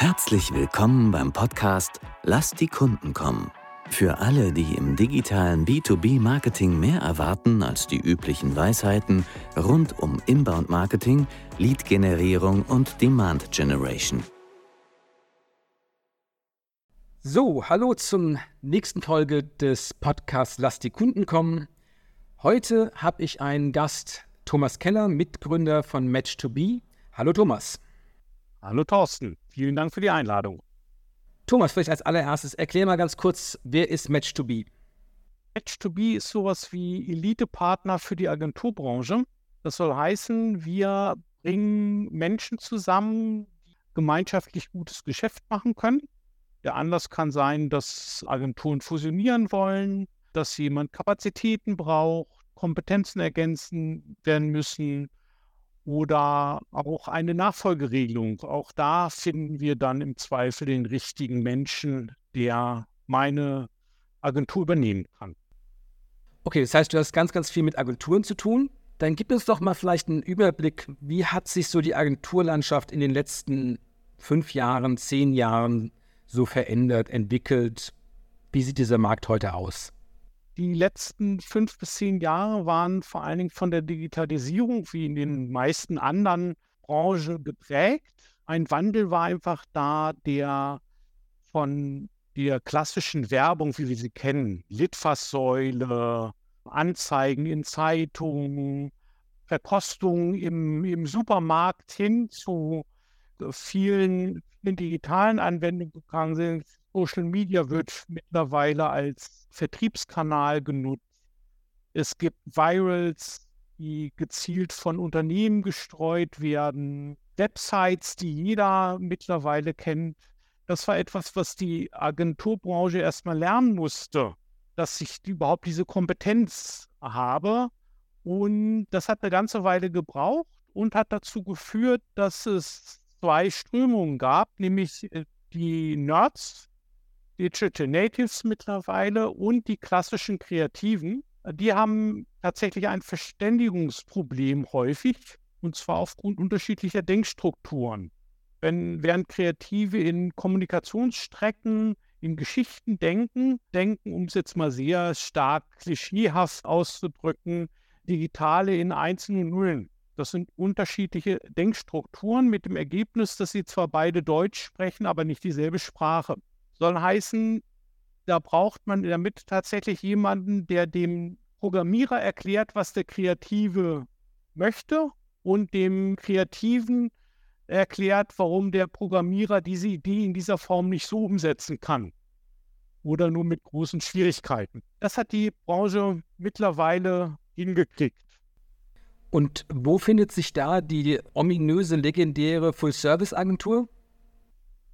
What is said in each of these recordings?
Herzlich willkommen beim Podcast Lass die Kunden kommen. Für alle, die im digitalen B2B-Marketing mehr erwarten als die üblichen Weisheiten rund um Inbound-Marketing, Lead-Generierung und Demand-Generation. So, hallo zum nächsten Folge des Podcasts Lass die Kunden kommen. Heute habe ich einen Gast, Thomas Keller, Mitgründer von Match2B. Hallo Thomas. Hallo Thorsten, vielen Dank für die Einladung. Thomas, vielleicht als allererstes erklär mal ganz kurz, wer ist Match2B? Match2B ist sowas wie Elite-Partner für die Agenturbranche. Das soll heißen, wir bringen Menschen zusammen, die gemeinschaftlich gutes Geschäft machen können. Der Anlass kann sein, dass Agenturen fusionieren wollen, dass jemand Kapazitäten braucht, Kompetenzen ergänzen werden müssen oder auch eine Nachfolgeregelung. Auch da finden wir dann im Zweifel den richtigen Menschen, der meine Agentur übernehmen kann. Okay, das heißt, du hast ganz, ganz viel mit Agenturen zu tun. Dann gib uns doch mal vielleicht einen Überblick, wie hat sich so die Agenturlandschaft in den letzten fünf Jahren, zehn Jahren so verändert, entwickelt? Wie sieht dieser Markt heute aus? Die letzten fünf bis zehn Jahre waren vor allen Dingen von der Digitalisierung wie in den meisten anderen Branchen geprägt. Ein Wandel war einfach da, der von der klassischen Werbung, wie wir sie kennen, Litfaßsäule, Anzeigen in Zeitungen, Verkostungen im, im Supermarkt hin zu vielen, vielen digitalen Anwendungen gegangen sind, Social Media wird mittlerweile als Vertriebskanal genutzt. Es gibt Virals, die gezielt von Unternehmen gestreut werden, Websites, die jeder mittlerweile kennt. Das war etwas, was die Agenturbranche erstmal lernen musste, dass ich überhaupt diese Kompetenz habe. Und das hat eine ganze Weile gebraucht und hat dazu geführt, dass es zwei Strömungen gab, nämlich äh, die Nerds, Digital Natives mittlerweile und die klassischen Kreativen, die haben tatsächlich ein Verständigungsproblem häufig und zwar aufgrund unterschiedlicher Denkstrukturen. Wenn, während Kreative in Kommunikationsstrecken, in Geschichten denken, denken, um es jetzt mal sehr stark klischeehaft auszudrücken, Digitale in Einsen und Nullen. Das sind unterschiedliche Denkstrukturen mit dem Ergebnis, dass sie zwar beide Deutsch sprechen, aber nicht dieselbe Sprache soll heißen, da braucht man damit tatsächlich jemanden, der dem Programmierer erklärt, was der Kreative möchte und dem Kreativen erklärt, warum der Programmierer diese Idee in dieser Form nicht so umsetzen kann oder nur mit großen Schwierigkeiten. Das hat die Branche mittlerweile hingekriegt. Und wo findet sich da die ominöse, legendäre Full-Service-Agentur?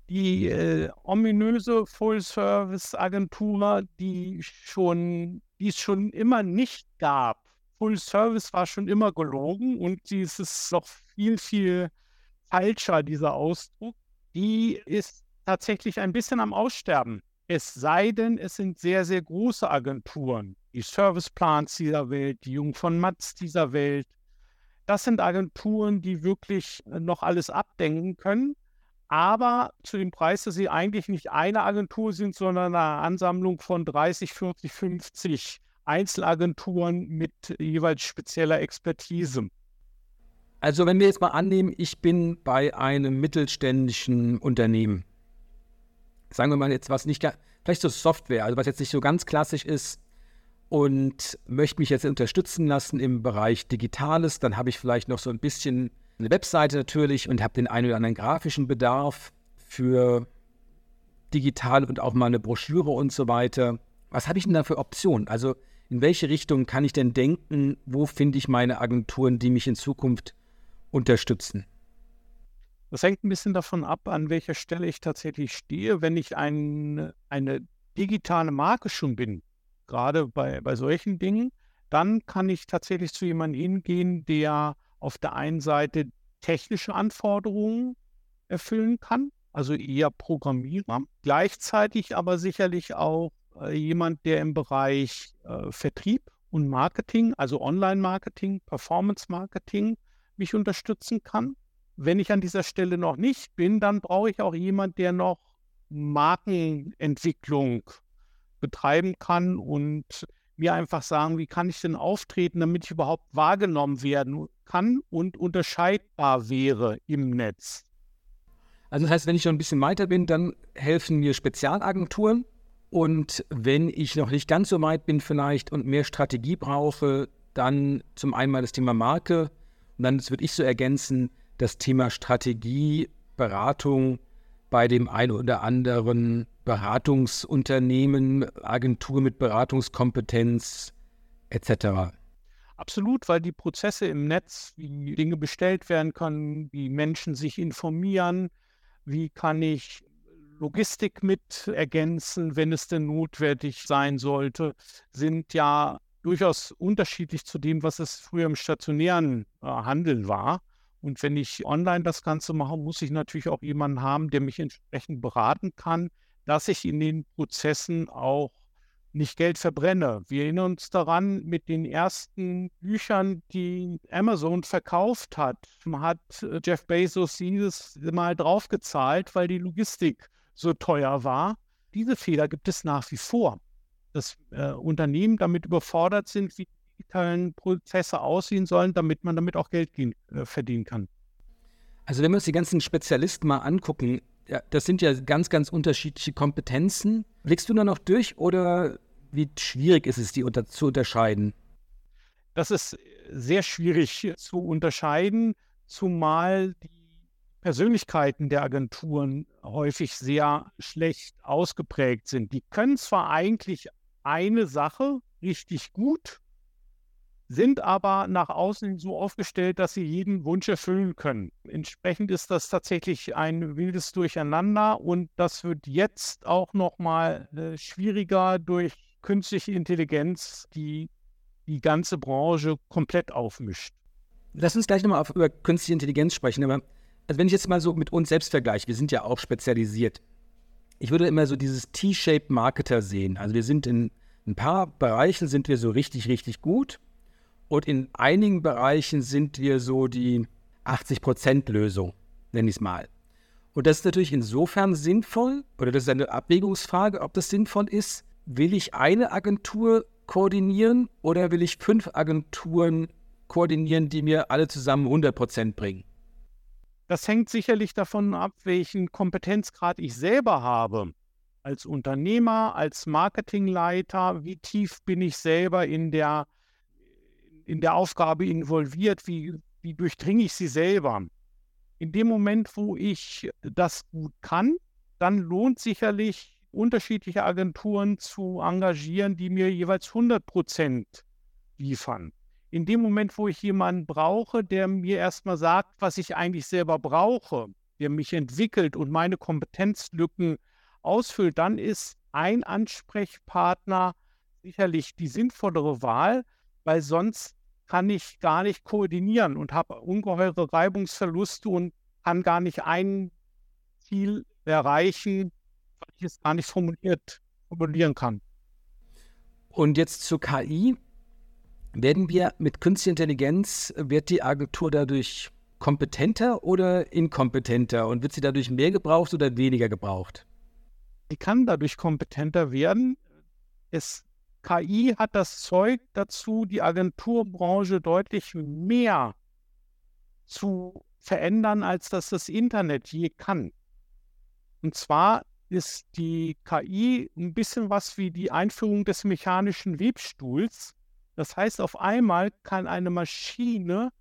Die äh, ominöse Full-Service-Agentur, die schon, die es schon immer nicht gab. Full-Service war schon immer gelogen und dieses noch viel, viel falscher, dieser Ausdruck, die ist tatsächlich ein bisschen am Aussterben. Es sei denn, es sind sehr, sehr große Agenturen. Die Serviceplans dieser Welt, die Jung von Matz dieser Welt. Das sind Agenturen, die wirklich noch alles abdenken können aber zu dem Preis, dass sie eigentlich nicht eine Agentur sind, sondern eine Ansammlung von 30, 40, 50 Einzelagenturen mit jeweils spezieller Expertise. Also wenn wir jetzt mal annehmen, ich bin bei einem mittelständischen Unternehmen, sagen wir mal jetzt was nicht, vielleicht so Software, also was jetzt nicht so ganz klassisch ist und möchte mich jetzt unterstützen lassen im Bereich Digitales, dann habe ich vielleicht noch so ein bisschen eine Webseite natürlich und habe den einen oder anderen grafischen Bedarf für digital und auch mal eine Broschüre und so weiter. Was habe ich denn da für Optionen? Also in welche Richtung kann ich denn denken? Wo finde ich meine Agenturen, die mich in Zukunft unterstützen? Das hängt ein bisschen davon ab, an welcher Stelle ich tatsächlich stehe. Wenn ich ein, eine digitale Marke schon bin, gerade bei, bei solchen Dingen, dann kann ich tatsächlich zu jemandem hingehen, der auf der einen Seite technische Anforderungen erfüllen kann, also eher Programmierer, gleichzeitig aber sicherlich auch äh, jemand, der im Bereich äh, Vertrieb und Marketing, also Online-Marketing, Performance-Marketing, mich unterstützen kann. wenn ich an dieser Stelle noch nicht bin, dann brauche ich auch jemand, der noch Markenentwicklung betreiben kann und mir einfach sagen, wie kann ich denn auftreten, damit ich überhaupt wahrgenommen werden kann und unterscheidbar wäre im Netz. Also das heißt, wenn ich schon ein bisschen weiter bin, dann helfen mir Spezialagenturen. Und wenn ich noch nicht ganz so weit bin vielleicht und mehr Strategie brauche, dann zum einen mal das Thema Marke und dann, würde ich so ergänzen, das Thema Strategie, Beratung bei dem einen oder anderen Beratungsunternehmen, Agentur mit Beratungskompetenz etc. Absolut, weil die Prozesse im Netz, wie Dinge bestellt werden können, wie Menschen sich informieren, wie kann ich Logistik mit ergänzen, wenn es denn notwendig sein sollte, sind ja durchaus unterschiedlich zu dem, was es früher im stationären äh, Handel war. Und wenn ich online das Ganze mache, muss ich natürlich auch jemanden haben, der mich entsprechend beraten kann, dass ich in den Prozessen auch nicht Geld verbrenne. Wir erinnern uns daran, mit den ersten Büchern, die Amazon verkauft hat, hat äh, Jeff Bezos dieses Mal draufgezahlt, weil die Logistik so teuer war. Diese Fehler gibt es nach wie vor. Dass äh, Unternehmen damit überfordert sind, wie digitalen Prozesse aussehen sollen, damit man damit auch Geld gehen, äh, verdienen kann. Also wenn wir uns die ganzen Spezialisten mal angucken, ja, das sind ja ganz, ganz unterschiedliche Kompetenzen. Blickst du da noch durch oder wie schwierig ist es, die unter, zu unterscheiden? Das ist sehr schwierig zu unterscheiden, zumal die Persönlichkeiten der Agenturen häufig sehr schlecht ausgeprägt sind. Die können zwar eigentlich eine Sache richtig gut, sind aber nach außen so aufgestellt, dass sie jeden Wunsch erfüllen können. Entsprechend ist das tatsächlich ein wildes Durcheinander und das wird jetzt auch noch mal äh, schwieriger durch künstliche Intelligenz, die die ganze Branche komplett aufmischt. Lass uns gleich nochmal über künstliche Intelligenz sprechen. Aber also wenn ich jetzt mal so mit uns selbst vergleiche, wir sind ja auch spezialisiert. Ich würde immer so dieses T-Shaped Marketer sehen. Also wir sind in ein paar Bereichen sind wir so richtig, richtig gut. Und in einigen Bereichen sind wir so die 80%-Lösung, nenne ich es mal. Und das ist natürlich insofern sinnvoll, oder das ist eine Abwägungsfrage, ob das sinnvoll ist, will ich eine Agentur koordinieren oder will ich fünf Agenturen koordinieren, die mir alle zusammen 100 Prozent bringen? Das hängt sicherlich davon ab, welchen Kompetenzgrad ich selber habe. Als Unternehmer, als Marketingleiter, wie tief bin ich selber in der, in der Aufgabe involviert, wie, wie durchdringe ich sie selber. In dem Moment, wo ich das gut kann, dann lohnt sicherlich unterschiedliche Agenturen zu engagieren, die mir jeweils 100 Prozent liefern. In dem Moment, wo ich jemanden brauche, der mir erstmal sagt, was ich eigentlich selber brauche, der mich entwickelt und meine Kompetenzlücken ausfüllt, dann ist ein Ansprechpartner sicherlich die sinnvollere Wahl, weil sonst kann ich gar nicht koordinieren und habe ungeheure Reibungsverluste und kann gar nicht ein Ziel erreichen, weil ich es gar nicht formuliert, formulieren kann. Und jetzt zur KI. Werden wir mit künstlicher Intelligenz, wird die Agentur dadurch kompetenter oder inkompetenter und wird sie dadurch mehr gebraucht oder weniger gebraucht? Die kann dadurch kompetenter werden. Es, KI hat das Zeug dazu, die Agenturbranche deutlich mehr zu verändern, als das das Internet je kann. Und zwar ist die KI ein bisschen was wie die Einführung des mechanischen Webstuhls. Das heißt, auf einmal kann eine Maschine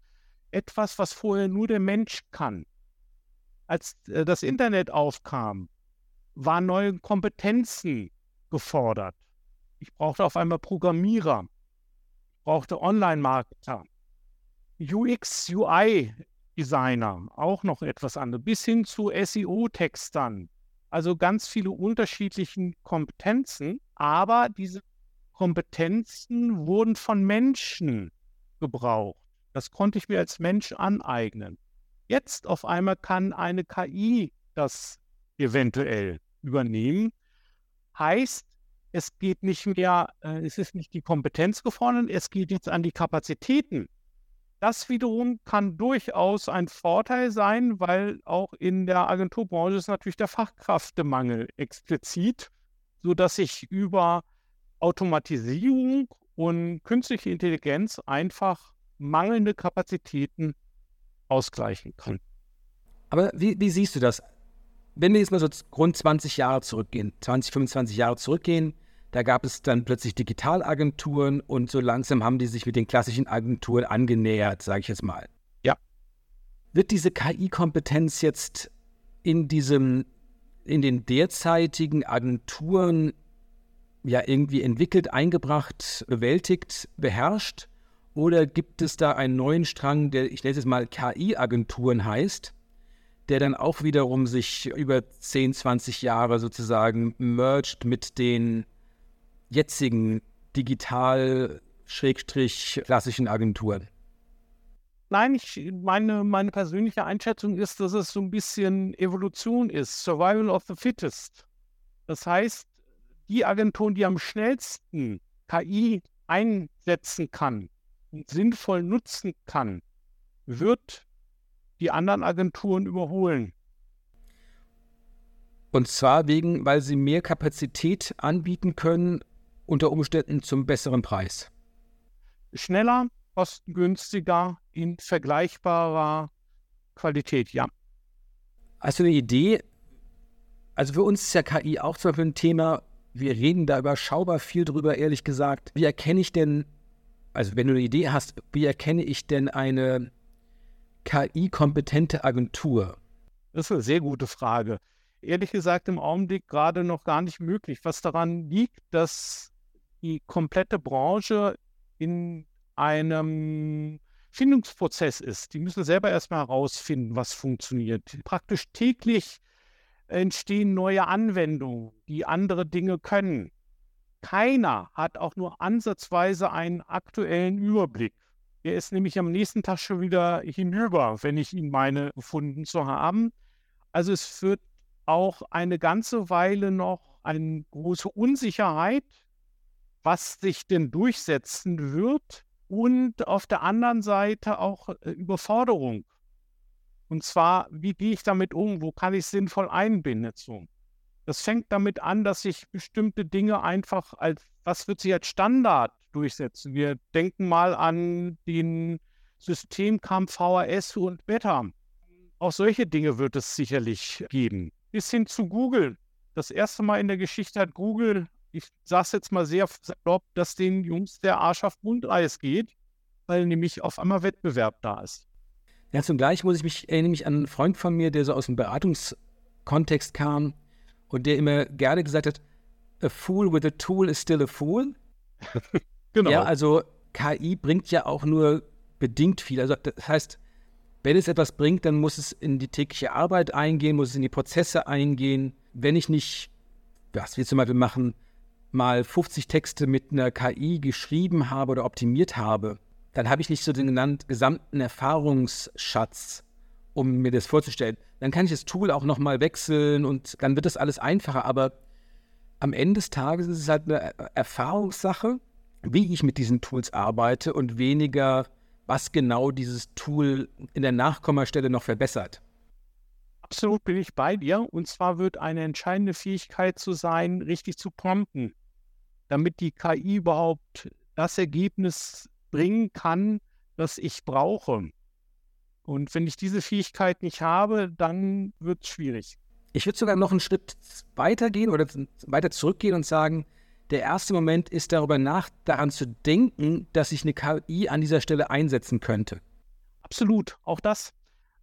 etwas, was vorher nur der Mensch kann. Als äh, das Internet aufkam, waren neue Kompetenzen gefordert. Ich brauchte auf einmal Programmierer, brauchte Online-Marketer, UX, UI-Designer, auch noch etwas anderes, bis hin zu SEO-Textern, also ganz viele unterschiedliche Kompetenzen, aber diese Kompetenzen wurden von Menschen gebraucht. Das konnte ich mir als Mensch aneignen. Jetzt auf einmal kann eine KI das eventuell übernehmen. Heißt, es geht nicht mehr, äh, es ist nicht die Kompetenz gefordert, es geht jetzt an die Kapazitäten. Das wiederum kann durchaus ein Vorteil sein, weil auch in der Agenturbranche ist natürlich der Fachkräftemangel explizit, sodass ich über Automatisierung und künstliche Intelligenz einfach mangelnde Kapazitäten ausgleichen kann. Aber wie, wie siehst du das? Wenn wir jetzt mal so rund 20 Jahre zurückgehen, 20, 25 Jahre zurückgehen, da gab es dann plötzlich Digitalagenturen und so langsam haben die sich mit den klassischen Agenturen angenähert, sage ich jetzt mal. Ja. Wird diese KI-Kompetenz jetzt in diesem, in den derzeitigen Agenturen ja irgendwie entwickelt, eingebracht, bewältigt, beherrscht? Oder gibt es da einen neuen Strang, der, ich nenne es jetzt mal KI-Agenturen heißt, der dann auch wiederum sich über 10, 20 Jahre sozusagen merged mit den jetzigen digital-klassischen Agenturen? Nein, ich, meine, meine persönliche Einschätzung ist, dass es so ein bisschen Evolution ist, Survival of the Fittest. Das heißt, die Agenturen, die am schnellsten KI einsetzen kann und sinnvoll nutzen kann, wird die anderen Agenturen überholen. Und zwar wegen, weil sie mehr Kapazität anbieten können unter Umständen zum besseren Preis. Schneller, kostengünstiger, in vergleichbarer Qualität, ja. Hast du eine Idee? Also für uns ist ja KI auch zum Beispiel ein Thema, wir reden da überschaubar viel drüber, ehrlich gesagt. Wie erkenne ich denn, also wenn du eine Idee hast, wie erkenne ich denn eine KI-kompetente Agentur? Das ist eine sehr gute Frage. Ehrlich gesagt, im Augenblick gerade noch gar nicht möglich, was daran liegt, dass die komplette Branche in einem Findungsprozess ist. Die müssen selber erstmal herausfinden, was funktioniert. Praktisch täglich entstehen neue Anwendungen, die andere Dinge können. Keiner hat auch nur ansatzweise einen aktuellen Überblick. Der ist nämlich am nächsten Tag schon wieder hinüber, wenn ich ihn meine, gefunden zu haben. Also es wird auch eine ganze Weile noch eine große Unsicherheit was sich denn durchsetzen wird und auf der anderen Seite auch äh, Überforderung. Und zwar, wie gehe ich damit um? Wo kann ich sinnvoll einbinden? Das fängt damit an, dass sich bestimmte Dinge einfach als, was wird sich als Standard durchsetzen? Wir denken mal an den Systemkampf VHS und Beta. Auch solche Dinge wird es sicherlich geben. Bis hin zu Google. Das erste Mal in der Geschichte hat Google ich sage jetzt mal sehr salopp, dass den Jungs der Arsch auf Grundeis geht, weil nämlich auf einmal Wettbewerb da ist. Ja, zugleich muss ich mich, erinnere mich an einen Freund von mir, der so aus dem Beratungskontext kam und der immer gerne gesagt hat, a fool with a tool is still a fool. genau. Ja, also KI bringt ja auch nur bedingt viel. Also das heißt, wenn es etwas bringt, dann muss es in die tägliche Arbeit eingehen, muss es in die Prozesse eingehen. Wenn ich nicht, was wir zum Beispiel machen, mal 50 Texte mit einer KI geschrieben habe oder optimiert habe, dann habe ich nicht so den genannten gesamten Erfahrungsschatz, um mir das vorzustellen. Dann kann ich das Tool auch nochmal wechseln und dann wird das alles einfacher. Aber am Ende des Tages ist es halt eine Erfahrungssache, wie ich mit diesen Tools arbeite und weniger, was genau dieses Tool in der Nachkommastelle noch verbessert. Absolut bin ich bei dir. Und zwar wird eine entscheidende Fähigkeit zu sein, richtig zu prompten damit die KI überhaupt das Ergebnis bringen kann, das ich brauche. Und wenn ich diese Fähigkeit nicht habe, dann wird es schwierig. Ich würde sogar noch einen Schritt weitergehen oder weiter zurückgehen und sagen, der erste Moment ist darüber nach, daran zu denken, dass ich eine KI an dieser Stelle einsetzen könnte. Absolut, auch das.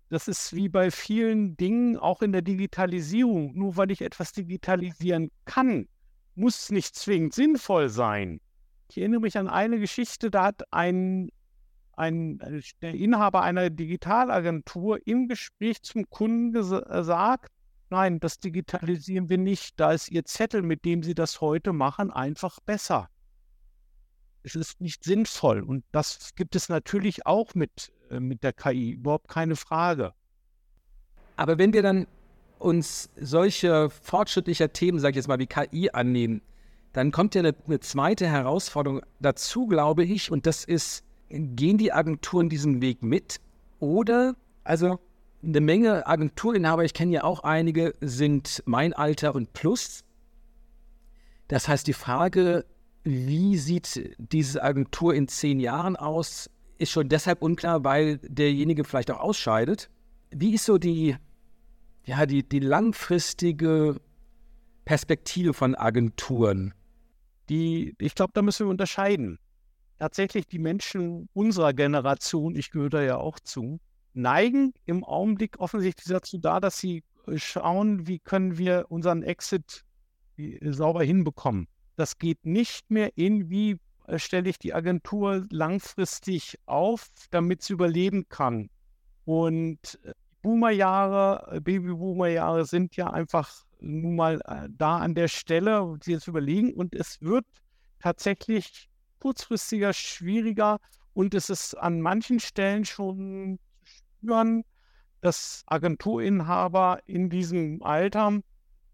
Das ist wie bei vielen Dingen, auch in der Digitalisierung. Nur weil ich etwas digitalisieren kann, muss nicht zwingend sinnvoll sein. Ich erinnere mich an eine Geschichte, da hat ein, ein äh, der Inhaber einer Digitalagentur im Gespräch zum Kunden gesagt, nein, das digitalisieren wir nicht, da ist Ihr Zettel, mit dem Sie das heute machen, einfach besser. Es ist nicht sinnvoll und das gibt es natürlich auch mit, äh, mit der KI, überhaupt keine Frage. Aber wenn wir dann uns solche fortschrittlicher Themen, sage ich jetzt mal, wie KI annehmen, dann kommt ja eine, eine, zweite Herausforderung dazu, glaube ich, und das ist, gehen die Agenturen diesen Weg mit? Oder, also eine Menge Agenturinhaber, ich kenne ja auch einige, sind mein Alter und plus. Das heißt, die Frage, wie sieht diese Agentur in zehn Jahren aus, ist schon deshalb unklar, weil derjenige vielleicht auch ausscheidet. Wie ist so die, ja, die, die langfristige Perspektive von Agenturen? Die, ich glaube, da müssen wir unterscheiden. Tatsächlich die Menschen unserer Generation, ich gehöre da ja auch zu, neigen im Augenblick offensichtlich dazu da, dass sie äh, schauen, wie können wir unseren Exit äh, sauber hinbekommen. Das geht nicht mehr in, wie äh, stelle ich die Agentur langfristig auf, damit sie überleben kann. Und Boomerjahre, Babyboomerjahre sind ja einfach nun mal da an der Stelle, sie jetzt überlegen. Und es wird tatsächlich kurzfristiger schwieriger und es ist an manchen Stellen schon spüren, dass Agenturinhaber in diesem Alter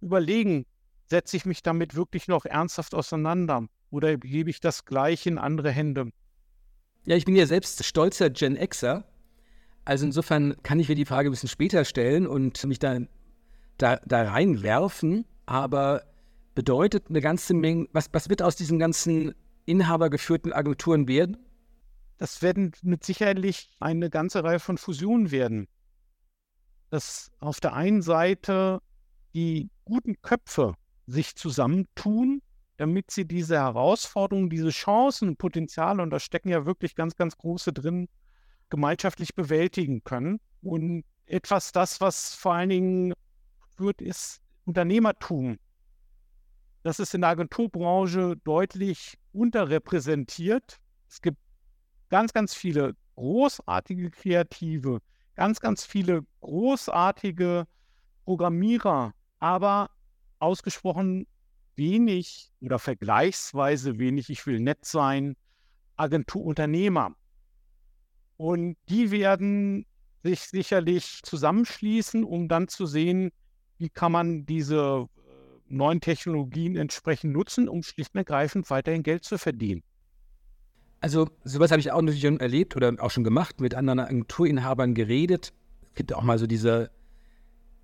überlegen, setze ich mich damit wirklich noch ernsthaft auseinander oder gebe ich das gleich in andere Hände? Ja, ich bin ja selbst stolzer Gen Xer. Also insofern kann ich mir die Frage ein bisschen später stellen und mich da, da, da reinwerfen. Aber bedeutet eine ganze Menge, was, was wird aus diesen ganzen inhabergeführten Agenturen werden? das werden mit Sicherheit eine ganze Reihe von Fusionen werden. Dass auf der einen Seite die guten Köpfe sich zusammentun, damit sie diese Herausforderungen, diese Chancen, Potenziale, und da stecken ja wirklich ganz, ganz große drin, gemeinschaftlich bewältigen können. Und etwas das, was vor allen Dingen wird, ist Unternehmertum. Das ist in der Agenturbranche deutlich unterrepräsentiert. Es gibt ganz, ganz viele großartige Kreative, ganz, ganz viele großartige Programmierer, aber ausgesprochen wenig oder vergleichsweise wenig, ich will nett sein, Agenturunternehmer. Und die werden sich sicherlich zusammenschließen, um dann zu sehen, wie kann man diese äh, neuen Technologien entsprechend nutzen, um schlicht und ergreifend weiterhin Geld zu verdienen. Also sowas habe ich auch natürlich schon erlebt oder auch schon gemacht, mit anderen Agenturinhabern geredet. Es gibt auch mal so diese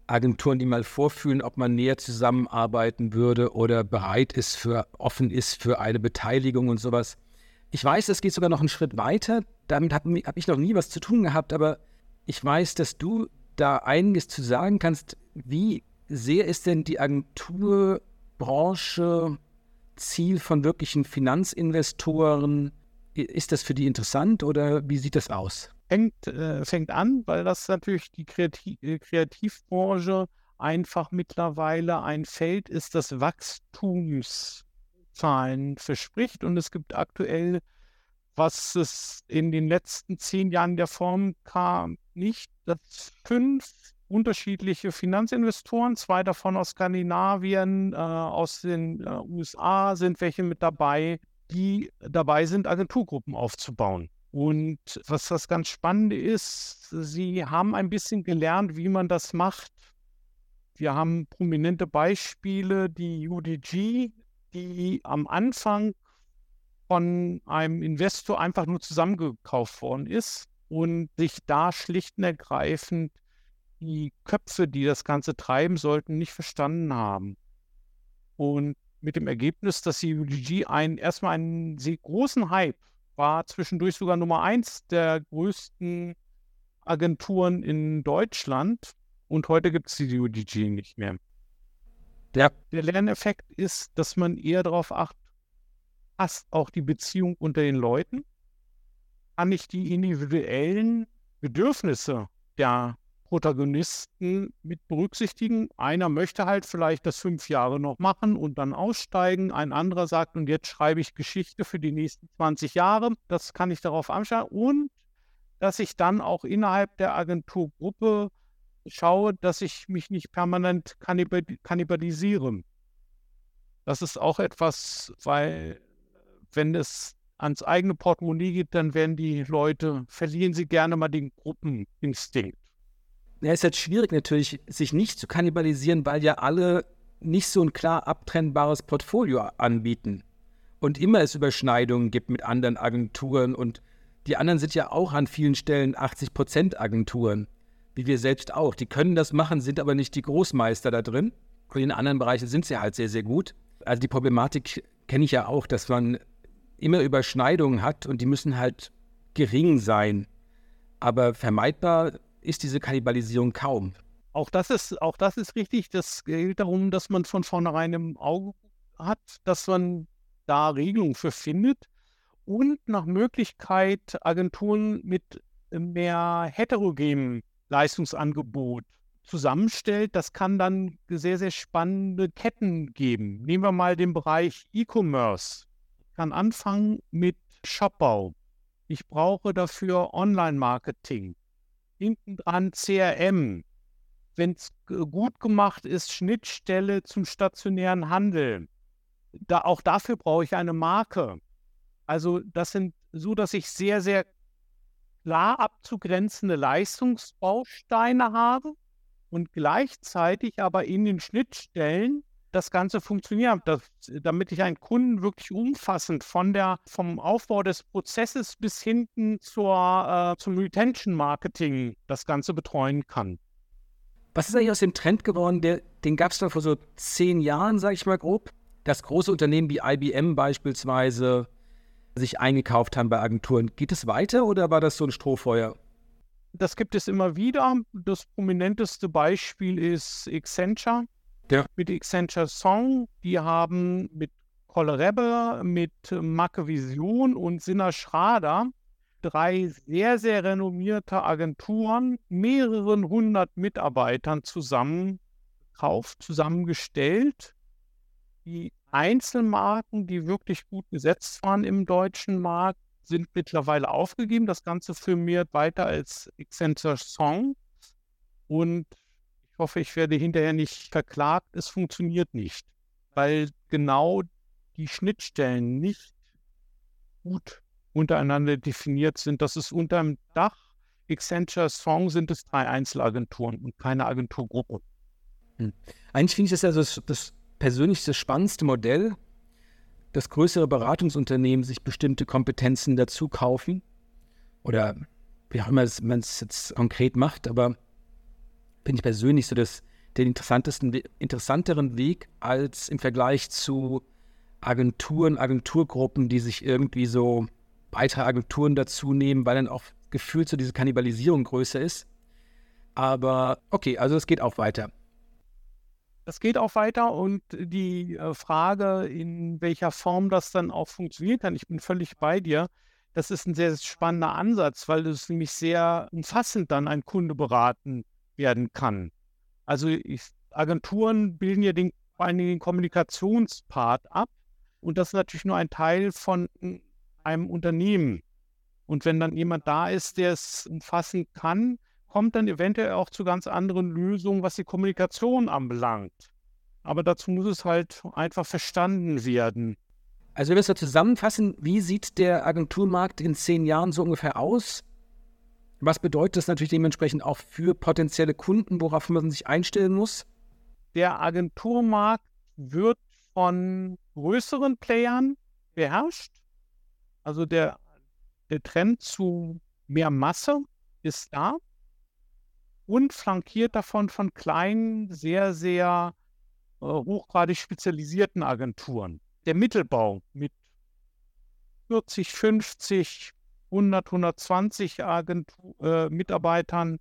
Agenturen, die mal vorfühlen, ob man näher zusammenarbeiten würde oder bereit ist für, offen ist für eine Beteiligung und sowas. Ich weiß, es geht sogar noch einen Schritt weiter. Damit habe hab ich noch nie was zu tun gehabt, aber ich weiß, dass du da einiges zu sagen kannst. Wie sehr ist denn die Agenturbranche Ziel von wirklichen Finanzinvestoren? Ist das für die interessant oder wie sieht das aus? Fängt, äh, fängt an, weil das natürlich die Kreativ äh, Kreativbranche einfach mittlerweile ein Feld ist, das Wachstumszahlen verspricht. Und es gibt aktuell, was es in den letzten zehn Jahren der Form kam, nicht, dass fünf unterschiedliche Finanzinvestoren, zwei davon aus Skandinavien, äh, aus den äh, USA sind welche mit dabei, die dabei sind, Agenturgruppen aufzubauen. Und was das ganz Spannende ist, sie haben ein bisschen gelernt, wie man das macht. Wir haben prominente Beispiele, die UDG, die am Anfang von einem Investor einfach nur zusammengekauft worden ist und sich da schlicht und ergreifend die Köpfe, die das Ganze treiben sollten, nicht verstanden haben. Und mit dem Ergebnis, dass die UDG ein, erstmal einen sehr großen Hype war, zwischendurch sogar Nummer eins der größten Agenturen in Deutschland. Und heute gibt es die UDG nicht mehr. Ja. Der Lerneffekt ist, dass man eher darauf achtet, passt auch die Beziehung unter den Leuten? Kann ich die individuellen Bedürfnisse der Protagonisten mit berücksichtigen. Einer möchte halt vielleicht das fünf Jahre noch machen und dann aussteigen. Ein anderer sagt, und jetzt schreibe ich Geschichte für die nächsten 20 Jahre. Das kann ich darauf anschauen. Und dass ich dann auch innerhalb der Agenturgruppe schaue, dass ich mich nicht permanent kannibalisiere. Das ist auch etwas, weil wenn es ans eigene Portemonnaie geht, dann werden die Leute, verlieren sie gerne mal den Gruppeninstinkt. Ja, ist jetzt schwierig natürlich, sich nicht zu kannibalisieren, weil ja alle nicht so ein klar abtrennbares Portfolio anbieten und immer es Überschneidungen gibt mit anderen Agenturen und Die anderen sind ja auch an vielen Stellen 80% Agenturen, wie wir selbst auch. Die können das machen, sind aber nicht die Großmeister da drin. Und in anderen Bereichen sind sie halt sehr, sehr gut. Also die Problematik kenne ich ja auch, dass man immer Überschneidungen hat und die müssen halt gering sein. Aber vermeidbar ist diese Kannibalisierung kaum. Auch das ist, auch das ist richtig. Das gilt darum, dass man von vornherein im Auge hat, dass man da Regelungen für findet und nach Möglichkeit Agenturen mit mehr heterogenem Leistungsangebot zusammenstellt. Das kann dann sehr, sehr spannende Ketten geben. Nehmen wir mal den Bereich E-Commerce. Ich kann anfangen mit Shopbau. Ich brauche dafür Online-Marketing. Hinten dran CRM. Wenn es gut gemacht ist, Schnittstelle zum stationären Handel. Da, auch dafür brauche ich eine Marke. Also das sind so, dass ich sehr, sehr klar abzugrenzende Leistungsbausteine habe und gleichzeitig aber in den Schnittstellen das Ganze funktioniert, das, damit ich einen Kunden wirklich umfassend von der, vom Aufbau des Prozesses bis hinten zur, äh, zum Retention Marketing das Ganze betreuen kann. Was ist eigentlich aus dem Trend geworden? Der, den gab es da vor so zehn Jahren, sage ich mal grob, dass große Unternehmen wie IBM beispielsweise sich eingekauft haben bei Agenturen. Geht es weiter oder war das so ein Strohfeuer? Das gibt es immer wieder. Das prominenteste Beispiel ist Accenture. Ja. Mit Accenture Song. Die haben mit Kohlrebbe, mit Macke Vision und Sinna Schrader drei sehr, sehr renommierte Agenturen, mehreren hundert Mitarbeitern zusammengekauft, zusammengestellt, die Einzelmarken, die wirklich gut gesetzt waren im deutschen Markt, sind mittlerweile aufgegeben. Das Ganze firmiert weiter als Accenture Song. Und hoffe, ich werde hinterher nicht verklagt. Es funktioniert nicht, weil genau die Schnittstellen nicht gut untereinander definiert sind. Das ist unter dem Dach Accenture Song sind es drei Einzelagenturen und keine Agenturgruppe. Hm. Eigentlich finde ich das ja das, das persönlich das spannendste Modell, dass größere Beratungsunternehmen sich bestimmte Kompetenzen dazu kaufen oder wie auch immer man es jetzt konkret macht, aber finde ich persönlich so das, den interessantesten, interessanteren Weg als im Vergleich zu Agenturen, Agenturgruppen, die sich irgendwie so weitere Agenturen dazu nehmen, weil dann auch gefühlt so diese Kannibalisierung größer ist. Aber okay, also es geht auch weiter. Das geht auch weiter und die äh, Frage, in welcher Form das dann auch funktionieren kann, ich bin völlig bei dir. Das ist ein sehr spannender Ansatz, weil es nämlich sehr umfassend dann ein Kunde beraten werden kann. Also ich, Agenturen bilden ja den, vor Dingen den Kommunikationspart ab und das ist natürlich nur ein Teil von einem Unternehmen. Und wenn dann jemand da ist, der es umfassen kann, kommt dann eventuell auch zu ganz anderen Lösungen, was die Kommunikation anbelangt. Aber dazu muss es halt einfach verstanden werden. Also wenn wir es so zusammenfassen, wie sieht der Agenturmarkt in zehn Jahren so ungefähr aus? Was bedeutet das natürlich dementsprechend auch für potenzielle Kunden, worauf man sich einstellen muss? Der Agenturmarkt wird von größeren Playern beherrscht. Also der, der Trend zu mehr Masse ist da und flankiert davon von kleinen, sehr, sehr äh, hochgradig spezialisierten Agenturen. Der Mittelbau mit 40, 50, 100, 120 Agentur, äh, Mitarbeitern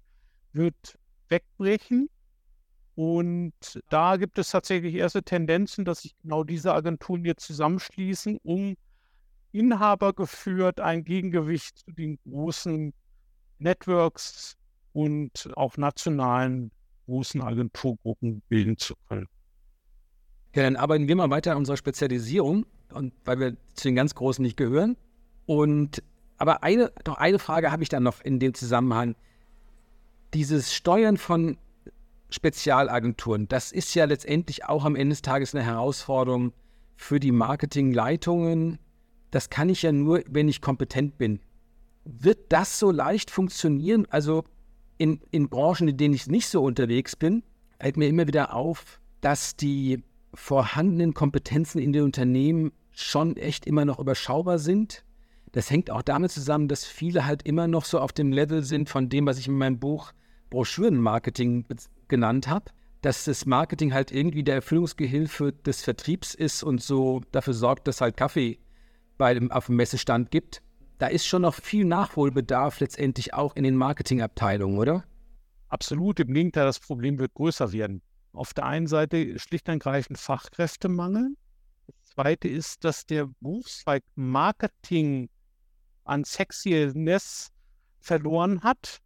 wird wegbrechen. Und da gibt es tatsächlich erste Tendenzen, dass sich genau diese Agenturen jetzt zusammenschließen, um Inhaber geführt ein Gegengewicht zu den großen Networks und auch nationalen großen Agenturgruppen bilden zu können. Ja, dann arbeiten wir mal weiter an unserer Spezialisierung, und, weil wir zu den ganz Großen nicht gehören. Und aber eine, doch eine Frage habe ich dann noch in dem Zusammenhang. Dieses Steuern von Spezialagenturen, das ist ja letztendlich auch am Ende des Tages eine Herausforderung für die Marketingleitungen. Das kann ich ja nur, wenn ich kompetent bin. Wird das so leicht funktionieren? Also in, in Branchen, in denen ich nicht so unterwegs bin, fällt mir immer wieder auf, dass die vorhandenen Kompetenzen in den Unternehmen schon echt immer noch überschaubar sind. Das hängt auch damit zusammen, dass viele halt immer noch so auf dem Level sind von dem, was ich in meinem Buch Broschürenmarketing genannt habe, dass das Marketing halt irgendwie der Erfüllungsgehilfe des Vertriebs ist und so dafür sorgt, dass halt Kaffee bei dem, auf dem Messestand gibt. Da ist schon noch viel Nachholbedarf letztendlich auch in den Marketingabteilungen, oder? Absolut. Im Gegenteil, das Problem wird größer werden. Auf der einen Seite schlicht und ergreifend Fachkräftemangel. Das zweite ist, dass der Berufszweig Marketing an Sexiness verloren hat.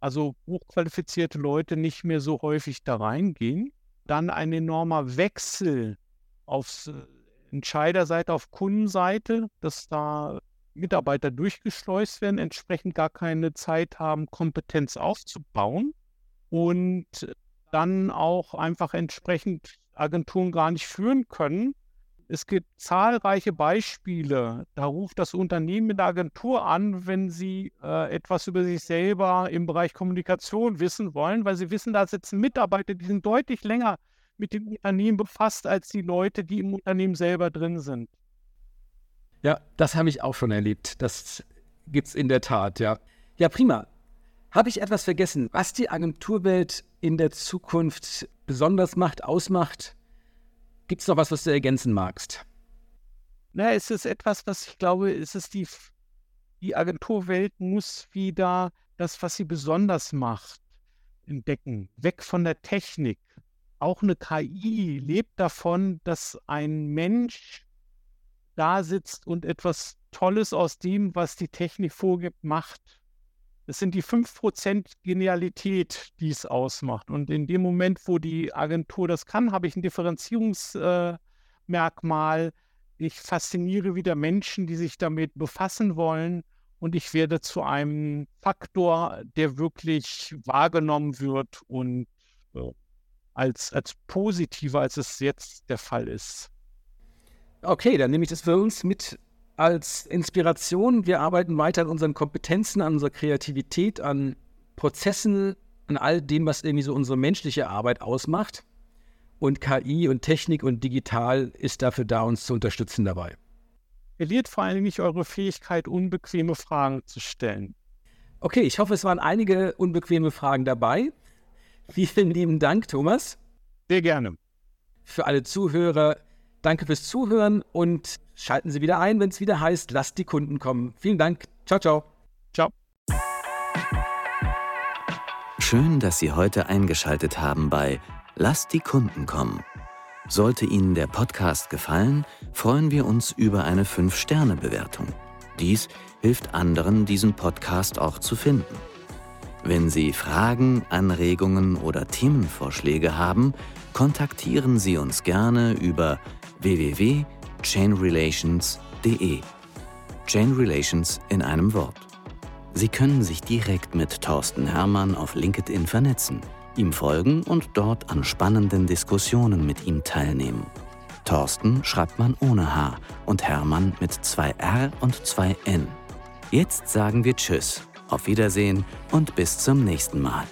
Also hochqualifizierte Leute nicht mehr so häufig da reingehen. Dann ein enormer Wechsel auf äh, Entscheiderseite, auf Kundenseite, dass da Mitarbeiter durchgeschleust werden, entsprechend gar keine Zeit haben, Kompetenz aufzubauen und dann auch einfach entsprechend Agenturen gar nicht führen können, es gibt zahlreiche Beispiele. Da ruft das Unternehmen in der Agentur an, wenn sie äh, etwas über sich selber im Bereich Kommunikation wissen wollen, weil sie wissen, da sitzen Mitarbeiter, die sind deutlich länger mit dem Unternehmen befasst als die Leute, die im Unternehmen selber drin sind. Ja, das habe ich auch schon erlebt. Das gibt es in der Tat, ja. Ja, prima. Habe ich etwas vergessen, was die Agenturwelt in der Zukunft besonders macht, ausmacht? Gibt es noch was, was du ergänzen magst? Na, es ist etwas, was ich glaube, es ist die, die Agenturwelt muss wieder das, was sie besonders macht, entdecken. Weg von der Technik. Auch eine KI lebt davon, dass ein Mensch da sitzt und etwas Tolles aus dem, was die Technik vorgibt, macht. Es sind die 5% Genialität, die es ausmacht. Und in dem Moment, wo die Agentur das kann, habe ich ein Differenzierungsmerkmal. Äh, ich fasziniere wieder Menschen, die sich damit befassen wollen. Und ich werde zu einem Faktor, der wirklich wahrgenommen wird und äh, als, als positiver, als es jetzt der Fall ist. Okay, dann nehme ich das für uns mit als Inspiration. Wir arbeiten weiter an unseren Kompetenzen, an unserer Kreativität, an Prozessen, an all dem, was irgendwie so unsere menschliche Arbeit ausmacht. Und KI und Technik und digital ist dafür da, uns zu unterstützen dabei. Verliert vor allem nicht eure Fähigkeit, unbequeme Fragen zu stellen. Okay, ich hoffe, es waren einige unbequeme Fragen dabei. Vielen lieben Dank, Thomas. Sehr gerne. Für alle Zuhörer, danke fürs Zuhören und Schalten Sie wieder ein, wenn es wieder heißt, lasst die Kunden kommen. Vielen Dank. Ciao, ciao. Ciao. Schön, dass Sie heute eingeschaltet haben bei Lasst die Kunden kommen. Sollte Ihnen der Podcast gefallen, freuen wir uns über eine 5-Sterne-Bewertung. Dies hilft anderen, diesen Podcast auch zu finden. Wenn Sie Fragen, Anregungen oder Themenvorschläge haben, kontaktieren Sie uns gerne über www chainrelations.de. Chain Relations in einem Wort. Sie können sich direkt mit Thorsten Hermann auf LinkedIn vernetzen, ihm folgen und dort an spannenden Diskussionen mit ihm teilnehmen. Thorsten schreibt man ohne H und Hermann mit zwei R und zwei N. Jetzt sagen wir Tschüss, auf Wiedersehen und bis zum nächsten Mal.